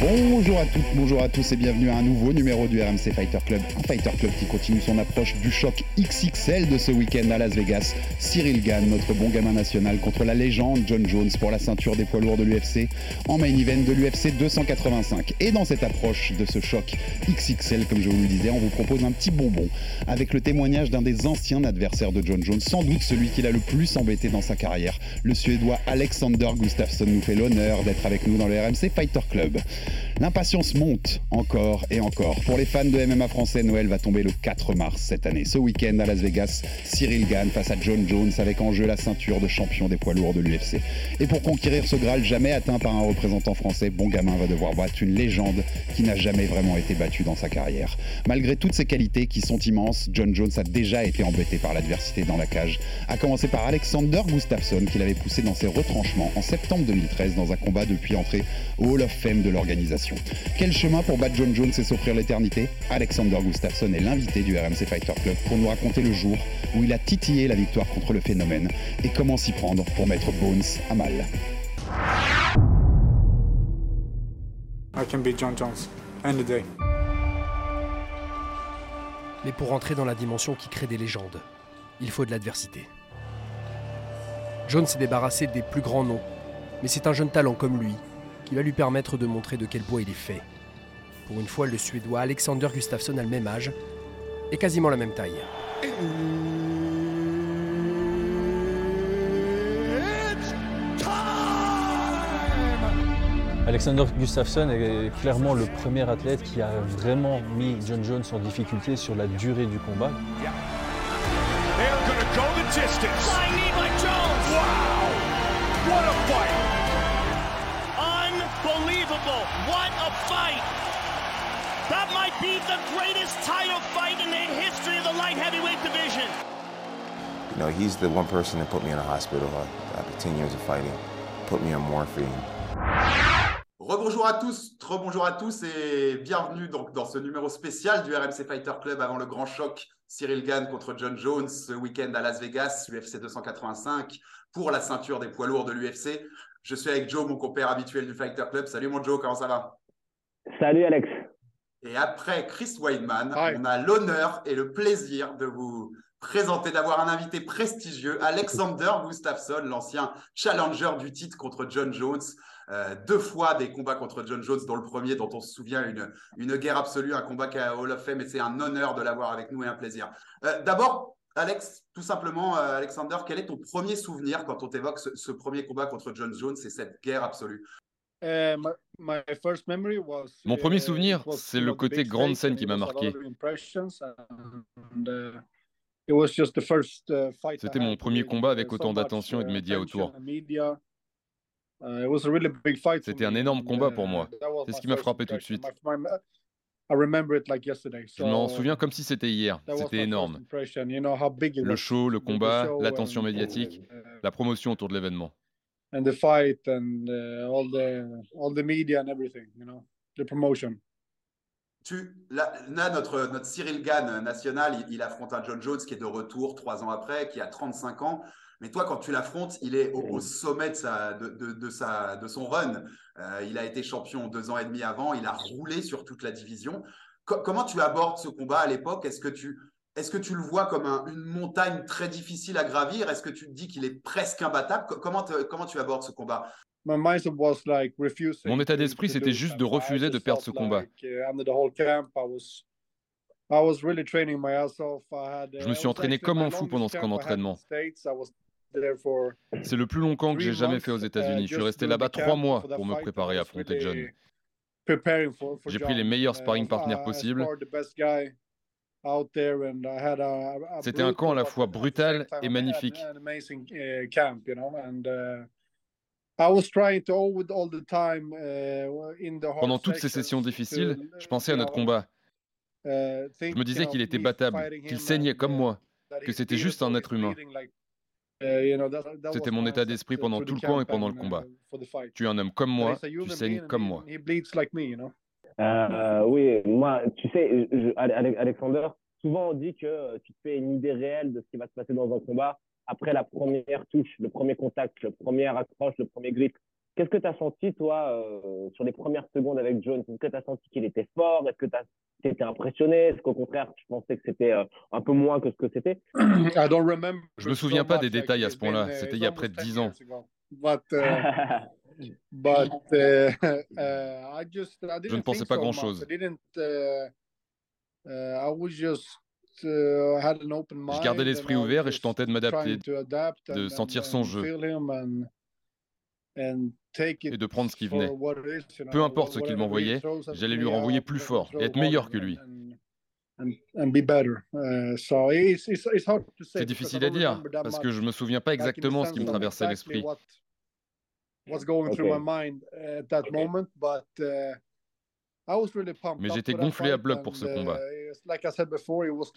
Bonjour à toutes, bonjour à tous et bienvenue à un nouveau numéro du RMC Fighter Club. Un Fighter Club qui continue son approche du choc XXL de ce week-end à Las Vegas. Cyril Gann, notre bon gamin national, contre la légende John Jones pour la ceinture des poids lourds de l'UFC en main event de l'UFC 285. Et dans cette approche de ce choc XXL, comme je vous le disais, on vous propose un petit bonbon avec le témoignage d'un des anciens adversaires de John Jones, sans doute celui qui l'a le plus embêté dans sa carrière. Le Suédois Alexander Gustafsson nous fait l'honneur d'être avec nous dans le RMC Fighter Club. L'impatience monte encore et encore. Pour les fans de MMA français, Noël va tomber le 4 mars cette année. Ce week-end à Las Vegas, Cyril Gann face à John Jones avec en jeu la ceinture de champion des poids lourds de l'UFC. Et pour conquérir ce Graal jamais atteint par un représentant français, Bon Gamin va devoir battre une légende qui n'a jamais vraiment été battue dans sa carrière. Malgré toutes ses qualités qui sont immenses, John Jones a déjà été embêté par l'adversité dans la cage. À commencer par Alexander Gustafsson qui l'avait poussé dans ses retranchements en septembre 2013 dans un combat depuis entrée au Hall of Fame de l'organisation. Quel chemin pour battre John Jones et s'offrir l'éternité? Alexander Gustafsson est l'invité du RMC Fighter Club pour nous raconter le jour où il a titillé la victoire contre le phénomène et comment s'y prendre pour mettre Bones à mal. I can beat John Jones any day. Mais pour entrer dans la dimension qui crée des légendes, il faut de l'adversité. John s'est débarrassé des plus grands noms, mais c'est un jeune talent comme lui qui va lui permettre de montrer de quel bois il est fait. Pour une fois, le Suédois Alexander Gustafsson a le même âge et quasiment la même taille. Alexander Gustafsson est clairement le premier athlète qui a vraiment mis John Jones en difficulté sur la durée du combat. Unbelievable. What a fight. That might be the greatest title fight in the history of the light heavyweight division. You know, he's the one person that put me in a hospital uh, after 10 years of fighting, put me on morphine. Rebonjour à tous, rebonjour à tous et bienvenue donc dans ce numéro spécial du RMC Fighter Club avant le grand choc Cyril Gann contre John Jones ce week-end à Las Vegas, UFC 285 pour la ceinture des poids lourds de l'UFC. Je suis avec Joe, mon compère habituel du Fighter Club. Salut mon Joe, comment ça va? Salut Alex. Et après Chris Weidman, on a l'honneur et le plaisir de vous présenter, d'avoir un invité prestigieux, Alexander Gustafsson, l'ancien challenger du titre contre John Jones. Euh, deux fois des combats contre John Jones, dont le premier, dont on se souvient, une, une guerre absolue, un combat qui a Hall of Fame, et c'est un honneur de l'avoir avec nous et un plaisir. Euh, D'abord, Alex, tout simplement, euh, Alexander, quel est ton premier souvenir quand on t'évoque ce, ce, premier combat contre John Jones et cette guerre absolue? Uh, my, my first memory was, Mon premier souvenir, c'est le côté grande scène qui m'a marqué. C'était mon premier combat avec autant d'attention et de médias autour. C'était un énorme combat pour moi. C'est ce qui m'a frappé tout de suite. Je m'en souviens comme si c'était hier. C'était énorme. Le show, le combat, l'attention médiatique, la promotion autour de l'événement. And the fight and uh, all the all the media and everything, you know, the promotion. Tu, là, là, notre, notre Cyril Gann national, il, il, affronte un John Jones qui est de retour trois ans après, qui a 35 ans. Mais toi, quand tu l'affrontes, il est au, au sommet de, sa, de, de, de, sa, de son run. Euh, il a été champion deux ans et demi avant. Il a roulé sur toute la division. Co comment tu abordes ce combat à l'époque? Est-ce que tu est-ce que tu le vois comme un, une montagne très difficile à gravir? Est-ce que tu te dis qu'il est presque imbattable? Comment, te, comment tu abordes ce combat? Mon état d'esprit, c'était juste de refuser de perdre ce combat. Je me suis entraîné comme un fou pendant ce camp d'entraînement. C'est le plus long camp que j'ai jamais fait aux États-Unis. Je suis resté là-bas trois mois pour me préparer à affronter John. J'ai pris les meilleurs sparring partners possibles. C'était un camp à la fois brutal et magnifique. Pendant toutes ces sessions difficiles, je pensais à notre combat. Uh, je me disais qu'il était battable, qu'il saignait comme moi, que c'était juste un être humain. Uh, c'était mon état d'esprit pendant tout le camp et pendant le combat. Tu es un homme comme moi, tu saignes comme moi. Euh, oui, moi, tu sais, Alexander, souvent on dit que tu te fais une idée réelle de ce qui va se passer dans un combat après la première touche, le premier contact, le premier accroche, le premier grip. Qu'est-ce que tu as senti, toi, euh, sur les premières secondes avec Jones? Est-ce que tu as senti qu'il était fort? Est-ce que tu as été impressionné? Est-ce qu'au contraire, tu pensais que c'était euh, un peu moins que ce que c'était? Je me souviens pas des détails à ce point-là. Uh, c'était il y a près de 10 ans. Uh, uh, je ne pensais pas grand-chose. Je gardais l'esprit ouvert et je tentais de m'adapter, de sentir son jeu et de prendre ce qui venait. Peu importe ce qu'il m'envoyait, j'allais lui renvoyer plus fort et être meilleur que lui. C'est difficile à dire parce que je ne me souviens pas exactement ce qui me traversait l'esprit. Mais j'étais gonflé à bloc pour ce combat. Uh,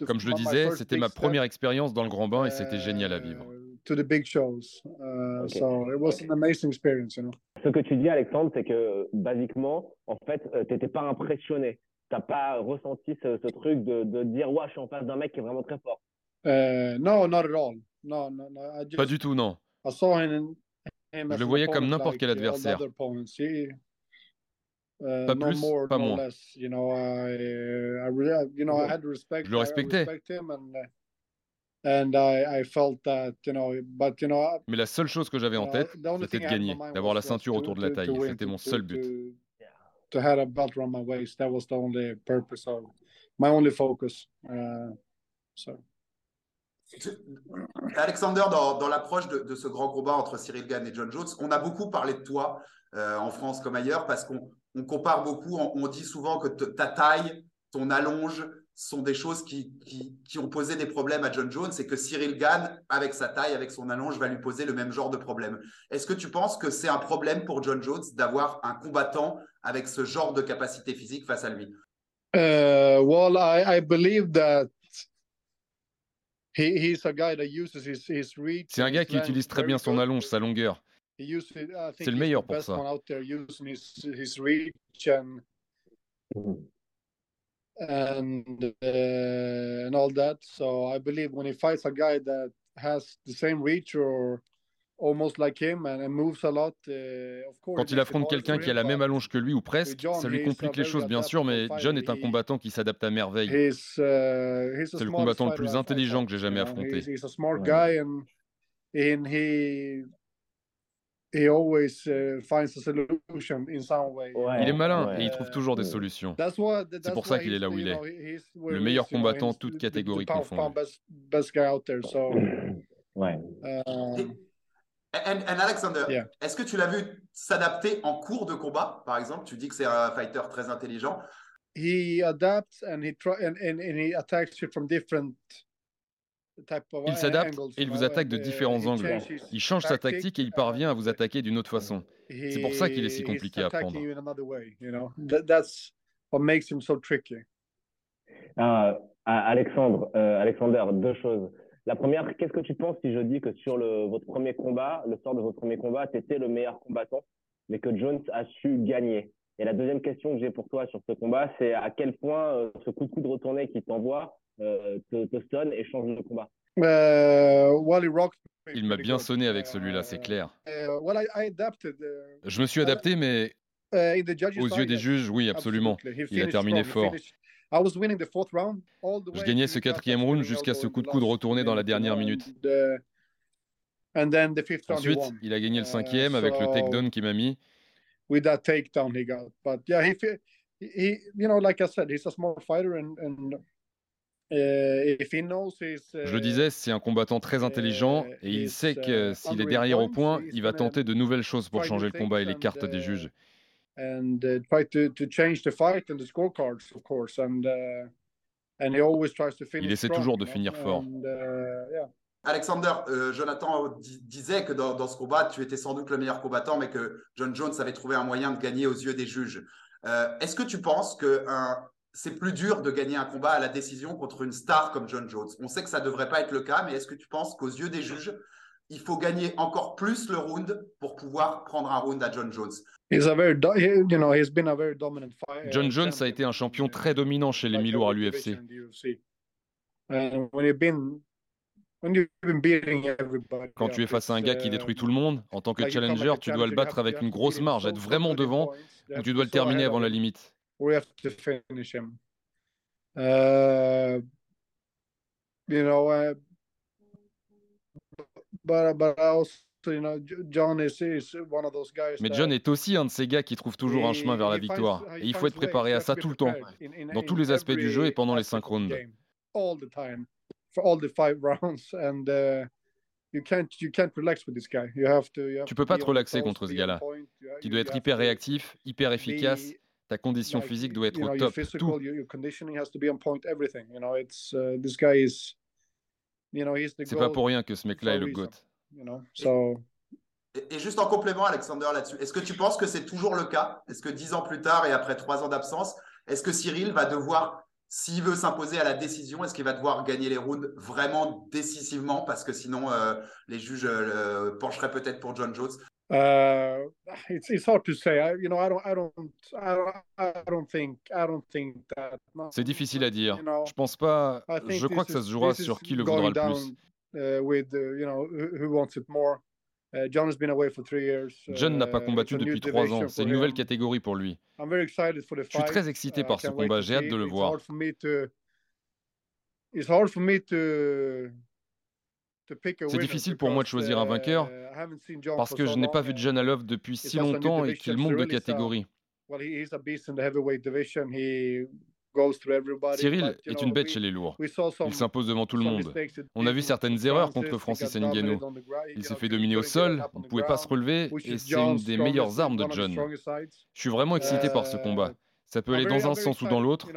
Comme je le disais, c'était ma première expérience dans le grand bain et c'était génial à vivre. Ce que tu dis, Alexandre, c'est que basiquement, en fait, euh, tu n'étais pas impressionné. Tu n'as pas ressenti ce, truc de, de, dire Ouais, je suis en face d'un mec qui est vraiment très fort. Uh, no, not at all. Pas du tout, non. Je le voyais comme n'importe quel adversaire. Uh, pas plus, pas moins. Je le respectais. Mais la seule chose que j'avais en tête, c'était de gagner, d'avoir la ceinture autour de la taille. C'était mon seul but. Alexander, dans, l'approche de, ce grand combat entre Cyril Gann et John Jones, on a beaucoup parlé de toi euh, en France comme ailleurs parce qu'on on compare beaucoup, on, dit souvent que ta taille, ton allonge sont des choses qui, qui, ont posé des problèmes à John Jones et que Cyril Gann, avec sa taille, avec son allonge, va lui poser le même genre de problème. Est-ce que tu penses que c'est un problème pour John Jones d'avoir un combattant avec ce genre de capacité physique face à lui? Uh, Well, I, I believe that C'est un gars qui utilise très bien son allonge, sa longueur. C'est le meilleur pour ça. And, uh, and all that. So I believe when he fights a guy that has the same reach or almost like him and, and moves a lot, uh, of course. Quand il affronte quelqu'un qui a la même allonge que lui ou presque, ça lui complique les choses bien sûr, mais John est un combattant qui s'adapte à merveille. Uh, C'est le combattant le plus intelligent que j'ai jamais affronté. He's a smart guy and, and he il est malin et il trouve toujours des solutions. C'est pour ça qu'il est là où il est. Le meilleur combattant, toute catégorie confondue. Ouais. Um, and, Alexander, est-ce que tu l'as vu s'adapter en cours de combat, par exemple? Tu dis que c'est un fighter très intelligent. He adapts and he try and, and, and he attacks you from different il s'adapte et il vous attaque de différents angles. Il change sa tactique et il parvient à vous attaquer d'une autre façon. C'est pour ça qu'il est si compliqué à prendre. Ah, Alexandre, euh, Alexander, deux choses. La première, qu'est-ce que tu penses si je dis que sur le, votre premier combat, le sort de votre premier combat, tu étais le meilleur combattant, mais que Jones a su gagner? Et la deuxième question que j'ai pour toi sur ce combat, c'est à quel point euh, ce coup de coude retourné qui t'envoie euh, te, te, sonne et change le combat. Uh, il m'a bien sonné avec celui-là, c'est clair. Uh, Je me suis adapté, mais uh, aux yeux des juges, oui, absolument. Il a terminé fort. Je gagnais ce quatrième round jusqu'à ce coup de coude retourné dans la dernière minute. Ensuite, il a gagné le cinquième avec le takedown qu'il m'a mis. Je le disais, c'est un combattant très intelligent et il sait que uh, s'il est derrière au point, il va tenter de nouvelles choses pour changer le combat et les cartes des juges. Il essaie toujours de finir fort. Uh, Alexander, euh, Jonathan disait que dans, ce combat, tu étais sans doute le meilleur combattant, mais que John Jones avait trouvé un moyen de gagner aux yeux des juges. Euh, est-ce que tu penses que c'est plus dur de gagner un combat à la décision contre une star comme John Jones. On sait que ça ne devrait pas être le cas, mais est-ce que tu penses qu'aux yeux des juges, il faut gagner encore plus le round pour pouvoir prendre un round à John Jones? John Jones a été un champion très dominant chez les mi-lourds à l'UFC. Quand tu es face à un gars qui détruit tout le monde, en tant que challenger, tu dois le battre avec une grosse marge, être vraiment devant, ou tu dois le terminer avant la limite. Mais John est aussi un de ces gars qui trouve toujours un chemin vers la victoire. Et il faut être préparé à ça tout le temps, dans tous les aspects du jeu et pendant les cinq rounds. Tu peux pas te relaxer contre ce gars-là. Tu dois être hyper réactif, hyper efficace. Ta condition physique doit être au top. Tout. C'est pas pour rien que ce mec-là est le GOAT. Et, juste en complément, Alexander, là-dessus, est-ce que tu penses que c'est toujours le cas? Est-ce que dix ans plus tard et après trois ans d'absence, est-ce que Cyril va devoir, s'il veut s'imposer à la décision, est-ce qu'il va devoir gagner les rounds vraiment décisivement Parce que sinon, euh, les juges euh, pencheraient peut-être pour John Jones? Uh, it's, it's hard to say. I, you know, I don't, I don't, I don't, I don't think, I don't think that. C'est difficile à dire. Je pense pas. Je crois que ça se jouera sur qui le voudra le plus. Uh, with, uh, you know, who wants it more. Uh, John has been away for three years. John n'a pas uh, combattu depuis trois ans. C'est une nouvelle catégorie pour lui. I'm very excited for the fight. Je suis très excité uh, par ce combat. J'ai hâte de le voir. It's hard for me to c'est difficile pour moi de choisir un vainqueur parce que je n'ai pas vu John Love depuis si longtemps et qu'il monte de catégorie. Cyril est une bête chez les lourds. Il s'impose devant tout le monde. On a vu certaines erreurs contre Francis Ngannou. Il s'est fait dominer au sol, il ne pouvait pas se relever et c'est une des meilleures armes de John. Je suis vraiment excité par ce combat. Ça peut aller dans un sens ou dans l'autre.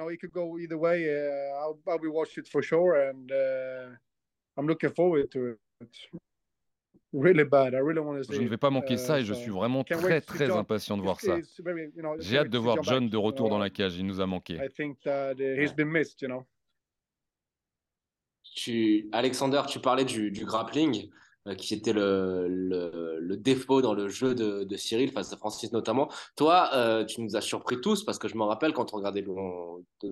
Je ne vais pas manquer ça et je suis vraiment très très impatient de voir ça. J'ai hâte de voir John de retour dans la cage, il nous a manqué. Tu, Alexander, tu parlais du, grappling, euh, qui était le, le, défaut dans le jeu de, Cyril face à Francis notamment. Toi, euh, tu nous as surpris tous parce que je me rappelle quand on regardait,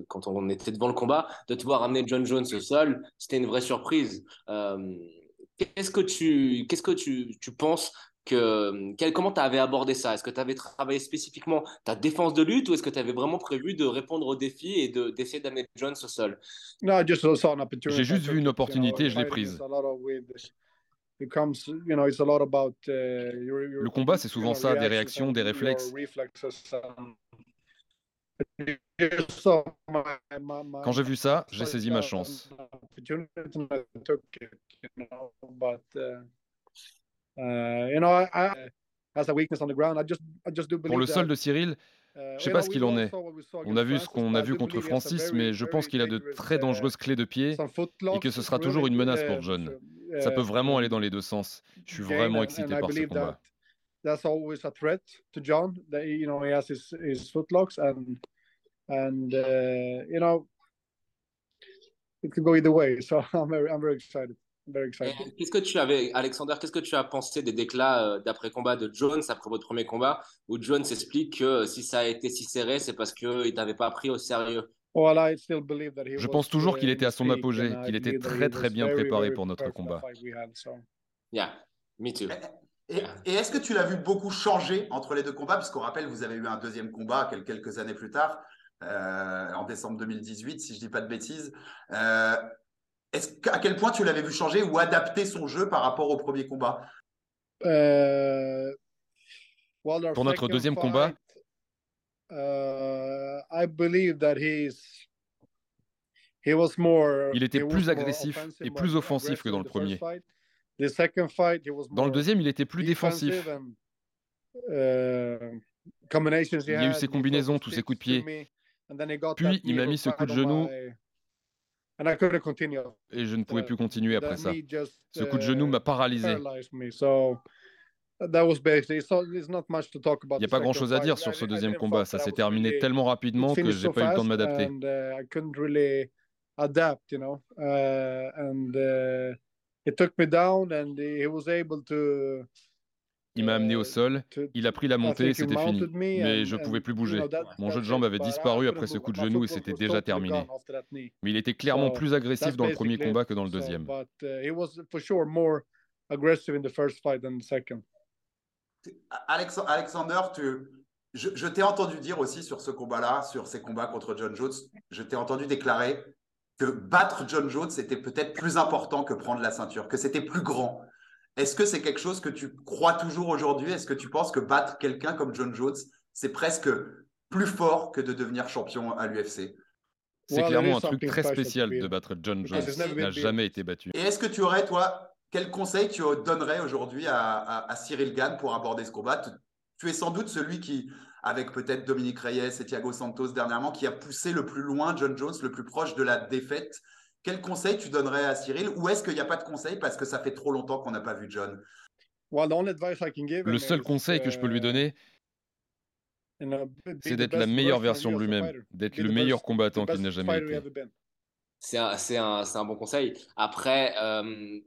quand on était devant le combat, de te voir amener John Jones au sol, c'était une vraie surprise. Euh, Qu'est-ce que tu, qu'est-ce que tu, tu penses que, quel, comment tu avais abordé ça Est-ce que tu avais travaillé spécifiquement ta défense de lutte ou est-ce que tu avais vraiment prévu de répondre aux défis et de, d'essayer d'amener Jones au sol J'ai juste vu une opportunité et je l'ai prise. Le combat, c'est souvent ça, des réactions, des réflexes. Quand j'ai vu ça, j'ai saisi ma chance. Pour le sol de Cyril, je ne sais pas ce qu'il en est. On a vu ce qu'on a vu contre Francis, mais je pense qu'il a de très dangereuses clés de pied et que ce sera toujours une menace pour John. Ça peut vraiment aller dans les deux sens. Je suis vraiment excité par ce combat. that's always a threat to John. That you know he has his, his footlocks and and uh, you know it could go either way. So I'm very, I'm very excited. Very excited. Qu'est-ce que tu avais, Alexander, qu'est-ce que tu as pensé des déclats euh, d'après combat de Jones après votre premier combat où Jones explique que si ça a été si serré, c'est parce qu'il t'avait pas pris au sérieux? Je pense toujours qu'il était à son apogée, qu'il était très très bien préparé pour notre combat. Yeah, me too. Et, est-ce que tu l'as vu beaucoup changer entre les deux combats? Puisqu'on rappelle, vous avez eu un deuxième combat quelques années plus tard, euh, en décembre 2018, si je ne dis pas de bêtises. Euh, à quel point tu l'avais vu changer ou adapter son jeu par rapport au premier combat? Euh, Pour notre deuxième combat, il était plus agressif et plus offensif que dans le premier. Dans le deuxième, il était plus défensif. Uh, il y a eu ses combinaisons, tous ses coups de pied. Puis il m'a mis ce coup de genou Et je ne pouvais plus continuer après ça. Ce coup de genou m'a paralysé. Il n'y a pas grand-chose à dire sur ce deuxième combat. Ça s'est terminé tellement rapidement que j'ai pas eu le temps de m'adapter. Il m'a amené au sol, il a pris la montée et c'était fini. Mais je ne pouvais plus bouger. Mon jeu de jambe avait disparu après ce coup de genou et c'était déjà terminé. Mais il était clairement plus agressif dans le premier combat que dans le deuxième. Alexander, tu, je, t'ai entendu dire aussi sur ce combat-là, sur ces combats contre John Jones, je t'ai entendu déclarer que battre John Jones était peut-être plus important que prendre la ceinture, que c'était plus grand. Est-ce que c'est quelque chose que tu crois toujours aujourd'hui? Est-ce que tu penses que battre quelqu'un comme John Jones, c'est presque plus fort que de devenir champion à l'UFC C'est clairement un truc très spécial de battre John Jones. Il n'a jamais été battu. Et est-ce que tu aurais, toi, quel conseil tu donnerais aujourd'hui à, Cyril Gann pour aborder ce combat? Tu, es sans doute celui qui, avec peut-être Dominique Reyes et Thiago Santos dernièrement, qui a poussé le plus loin John Jones, le plus proche de la défaite. Quel conseil tu donnerais à Cyril? Ou est-ce qu'il n'y a pas de conseil parce que ça fait trop longtemps qu'on n'a pas vu John? Le seul conseil que je peux lui donner, c'est d'être la meilleure version de lui-même, d'être le meilleur combattant qu'il n'a jamais été. C'est un, bon conseil. Après, euh,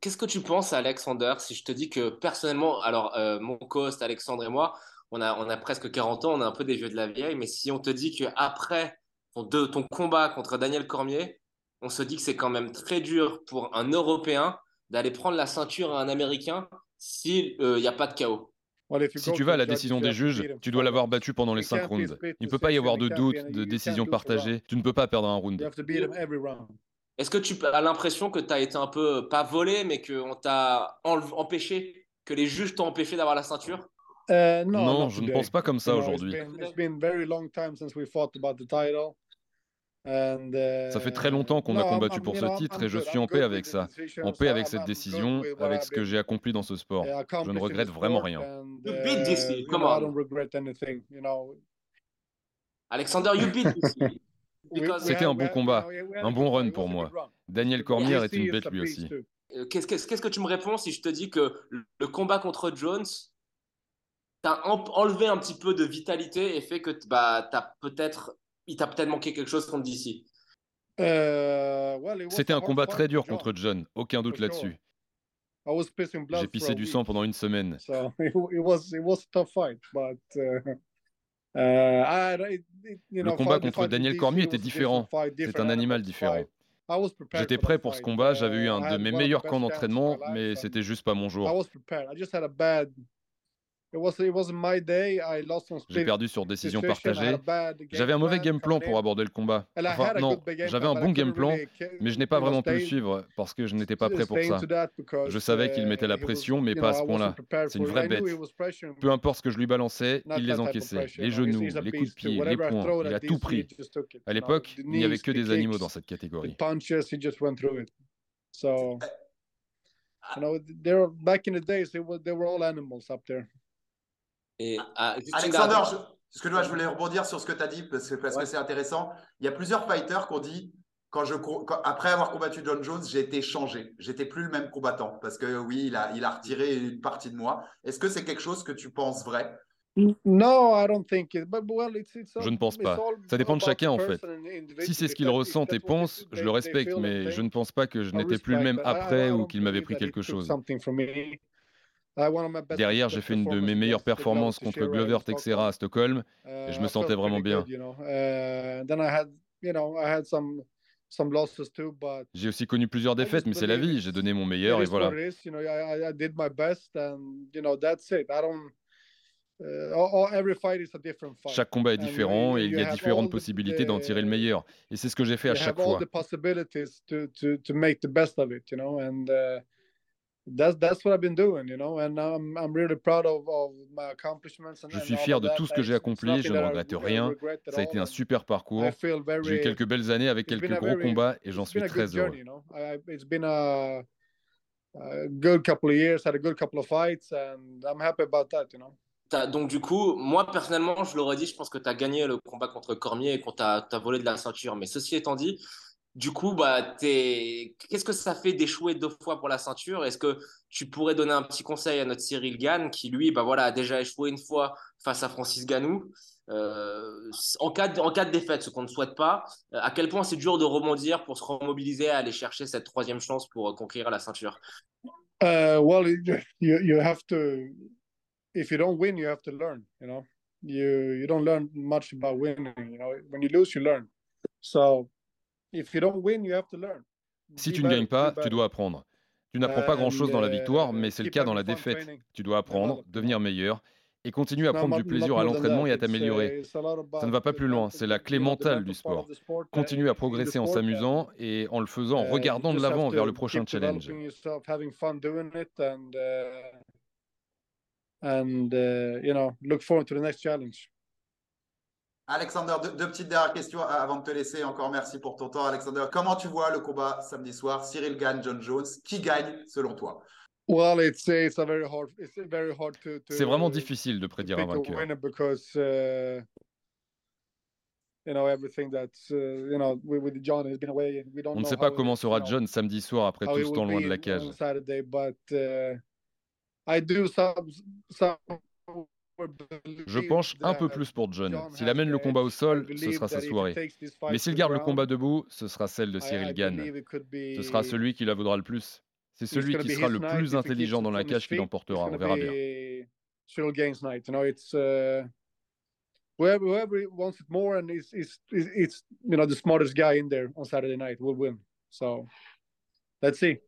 qu'est-ce que tu penses, Alexander, si je te dis que personnellement, alors euh, mon co-host Alexandre et moi, on a, on a presque 40 ans, on est un peu des vieux de la vieille, mais si on te dit qu'après ton, ton combat contre Daniel Cormier, on se dit que c'est quand même très dur pour un Européen d'aller prendre la ceinture à un Américain s'il n'y euh, a pas de chaos. Si tu vas à la décision des juges, tu dois l'avoir battu pendant les 5 rounds. Il ne peut pas y avoir de doute, de décision partagée. Tu ne peux pas perdre un round. Est-ce que tu as l'impression que tu as été un peu, pas volé, mais qu'on t'a empêché, que les juges t'ont empêché d'avoir la ceinture? Euh, non, je ne pense pas comme ça aujourd'hui. Ça fait très longtemps qu'on a combattu pour ce titre et je suis en paix avec ça, en paix avec cette décision, avec ce que j'ai accompli dans ce sport. Je ne regrette vraiment rien. Alexander, you beat C'était un bon combat, un bon run pour moi. Daniel Cormier est une bête lui aussi. Euh, qu'est-ce que tu me réponds si je te dis que le combat contre Jones t'a enlevé un petit peu de vitalité et fait que bah, tu as peut-être il t'a peut-être manqué quelque chose contre DC. Euh, C'était un combat très dur contre John, aucun doute là-dessus. J'ai pissé du sang pendant une semaine. Le combat contre Daniel Cormier était différent. C'est un animal différent. J'étais prêt pour ce combat, j'avais eu un de mes meilleurs camps d'entraînement, mais c'était juste pas mon jour. J'ai perdu sur décision partagée. J'avais un mauvais game plan pour aborder le combat. Enfin, non, j'avais un bon game plan, mais je n'ai pas vraiment pu le suivre parce que je n'étais pas prêt pour ça. Je savais qu'il mettait la pression, mais pas à ce point-là. C'est une vraie bête. Peu importe ce que je lui balançais, il les encaissait. Les genoux, les coups de pied, les poings, il a tout pris. À l'époque, il n'y avait que des animaux dans cette catégorie. You know, back in the days, they were, they were all animals up there. Et, ah, Alexander, je, que je voulais rebondir sur ce que tu as dit parce que parce que c'est intéressant. Il y a plusieurs fighters qui ont dit quand je, après avoir combattu John Jones, j'ai été changé. J'étais plus le même combattant parce que oui, il a, il a retiré une partie de moi. Est-ce que c'est quelque chose que tu penses vrai? No, I don't think it. je ne pense pas. Ça dépend de chacun en fait. Si c'est ce qu'il ressent et pense, je le respecte, mais je ne pense pas que je n'étais plus le même après ou qu'il m'avait pris quelque chose. Derrière, j'ai fait une de mes meilleures performances contre Glover Texera à Stockholm et je me sentais vraiment bien. J'ai aussi connu plusieurs défaites, mais c'est la vie. J'ai donné mon meilleur et voilà. Chaque combat est différent et il y a différentes possibilités d'en tirer le meilleur. Et c'est ce que j'ai fait à chaque fois. Je suis fier de tout ce que j'ai accompli, je ne regrette rien. Ça a été un super parcours. J'ai eu quelques belles années avec quelques gros combats et j'en suis très heureux. Donc du coup, moi personnellement, je l'aurais dit, je pense que tu as gagné le combat contre Cormier et qu'on t'a volé de la ceinture. Mais ceci étant dit, du coup, bah, qu'est-ce que ça fait d'échouer deux fois pour la ceinture? Est-ce que tu pourrais donner un petit conseil à notre Cyril Gann, qui lui, bah, voilà, a déjà échoué une fois face à Francis Ganou euh, en, cas de, en cas de défaite, ce qu'on ne souhaite pas, euh, à quel point c'est dur de rebondir pour se remobiliser à aller chercher cette troisième chance pour euh, conquérir la ceinture? Uh, Well, you, you have to, if you don't win, you have to learn, you know? You, you don't learn much about winning, you know? When you lose, you learn. So, si tu ne gagnes pas, tu dois apprendre. Tu n'apprends pas grand-chose dans la victoire, mais c'est le cas dans la défaite. Tu dois apprendre, devenir meilleur et continuer à prendre du plaisir à l'entraînement et à t'améliorer. Ça ne va pas plus loin, c'est la clé mentale du sport. Continue à progresser en s'amusant et en le faisant en regardant de l'avant vers le prochain challenge. And, uh, you know, look forward to the next challenge. Alexander, deux, petites dernières questions avant de te laisser. Encore merci pour ton temps, Alexander. Comment tu vois le combat samedi soir? Cyril gagne, John Jones. Qui gagne selon toi? C'est vraiment difficile de prédire un vainqueur. On ne sait pas comment sera John samedi soir après tout ce temps loin de la cage. Je penche un peu plus pour John. S'il amène le combat au sol, ce sera sa soirée. Mais s'il garde le combat debout, ce sera celle de Cyril Gann. Ce sera celui qui la vaudra le plus. C'est celui qui sera le plus intelligent dans la cage qui l'emportera. On verra bien. Cyril Gaines night. You know, it's uh, whoever, whoever wants it more and is is it's you know the smartest guy in there on Saturday night will win. So let's see.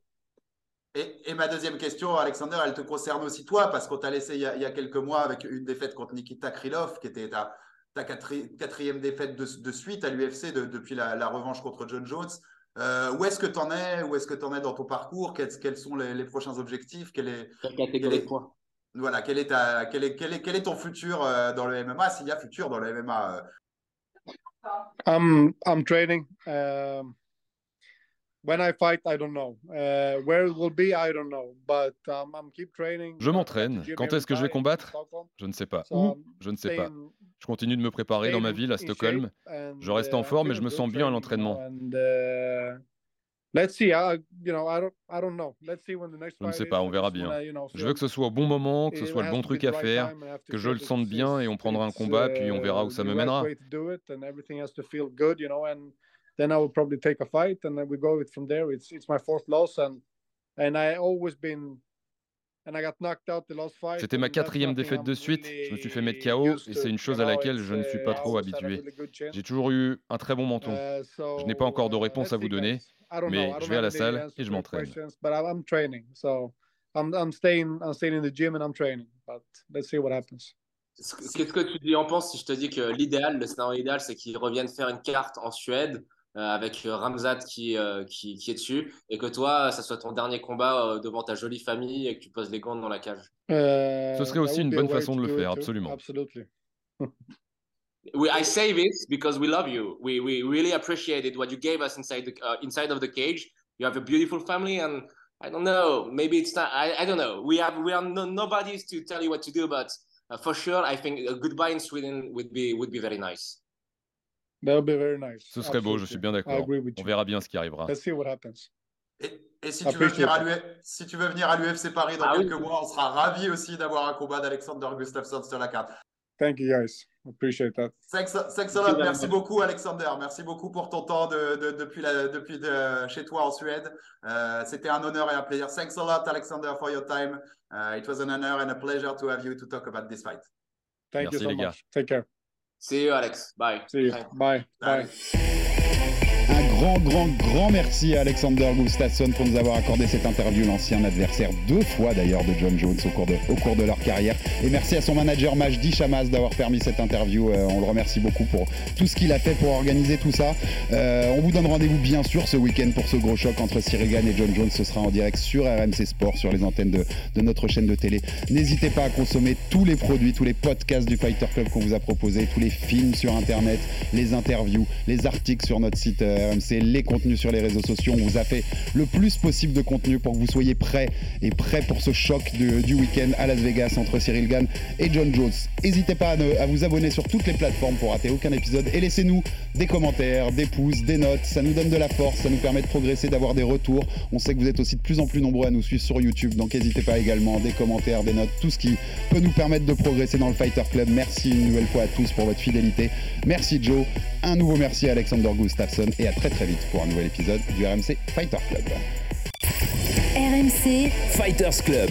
Et, ma deuxième question, Alexander, elle te concerne aussi toi, parce qu'on t'a laissé il y, a, quelques mois avec une défaite contre Nikita Krylov, qui était ta, ta quatrième défaite de, suite à l'UFC depuis la, revanche contre John Jones. Euh, où est-ce que tu en es? Où est-ce que tu en es dans ton parcours? Quels, sont les, prochains objectifs? Quelle est, catégorie de Voilà, quel est, ta, quel, est, quel, est, quel est ton futur euh, dans le MMA S'il y a futur dans le MMA euh? I'm, I'm training. Um, je m'entraîne. Quand est-ce que je vais combattre? Je ne sais pas. Où Je ne sais pas. Je continue de me préparer dans ma ville à Stockholm. Je reste en uh, forme et je me sens bien à l'entraînement. Je ne sais pas, on verra bien. Je veux que ce soit au bon moment, que ce soit le bon truc à faire, que je le sente bien et on prendra un combat, puis on verra où ça me mènera. Then I would probably take a fight and then we go it from there. It's it's my fourth loss and and I always been C'était ma quatrième défaite de suite. Je me suis fait mettre KO et c'est une chose à laquelle je ne suis pas trop habitué. J'ai toujours eu un très bon menton. Uh, je n'ai pas encore de réponse à vous donner, mais je vais à la salle et je m'entraîne. Qu'est-ce que tu en penses si je te dis que l'idéal, le scénario idéal, c'est qu'ils reviennent faire une carte en Suède avec euh, Ramzat qui, euh, qui, qui, est dessus, et que toi, ça soit ton dernier combat devant ta jolie famille et que tu poses les gants dans la cage. Ce serait aussi une bonne façon de le faire, absolument. we, I say this because we love you. We, we really appreciated what you gave us inside the, uh, inside of the cage. You have a beautiful family, and I don't know, maybe it's not. I, I don't know. We have we are no, nobody to tell you what to do, but uh, for sure, I think a goodbye in Sweden would be would be very nice. Ce serait beau, je suis bien d'accord. On verra bien ce qui arrivera. Et, si, tu veux venir à si tu veux venir à l'UFC Paris dans ah quelques mois, on sera ravis aussi d'avoir un combat d'Alexander Gustafsson sur la carte. Thank you guys. Appreciate that. Thanks, a lot. Merci beaucoup, Alexander. Merci beaucoup pour ton temps de, de, depuis, la, depuis de, chez toi en Suède. Euh, C'était un honneur et un plaisir. Thanks a lot, Alexander, for your time. Uh, it was an honor and a pleasure to have you to talk about this fight. Thank Merci, you so much. Take care. See you, Alex. Bye. See you. Bye. Bye. Un grand, grand, grand merci à Alexander Gustafsson pour nous avoir accordé cette interview, l'ancien adversaire deux fois d'ailleurs de John Jones au cours de, au cours de leur carrière. Et merci à son manager Majdi Chamas d'avoir permis cette interview. Euh, on le remercie beaucoup pour tout ce qu'il a fait pour organiser tout ça. Euh, on vous donne rendez-vous bien sûr ce week-end pour ce gros choc entre Sirigan et John Jones. Ce sera en direct sur RMC Sport, sur les antennes de, de notre chaîne de télé. N'hésitez pas à consommer tous les produits, tous les podcasts du Fighter Club qu'on vous a proposés, tous les films sur Internet, les interviews, les articles sur notre site euh, RMC RMC, les contenus sur les réseaux sociaux. On vous a fait le plus possible de contenu pour que vous soyez prêts et prêts pour ce choc du week-end à Las Vegas entre Cyril Gann et John Jones. N'hésitez pas à, à, vous abonner sur toutes les plateformes pour rater aucun épisode et laissez-nous des commentaires, des pouces, des notes. Ça nous donne de la force, ça nous permet de progresser, d'avoir des retours. On sait que vous êtes aussi de plus en plus nombreux à nous suivre sur YouTube, donc n'hésitez pas également des commentaires, des notes, tout ce qui peut nous permettre de progresser dans le Fighter Club. Merci une nouvelle fois à tous pour votre fidélité. Merci Joe. Un nouveau merci à Alexander Gustafsson et à très très vite pour un nouvel épisode du RMC Fighter Club. RMC Fighters Club.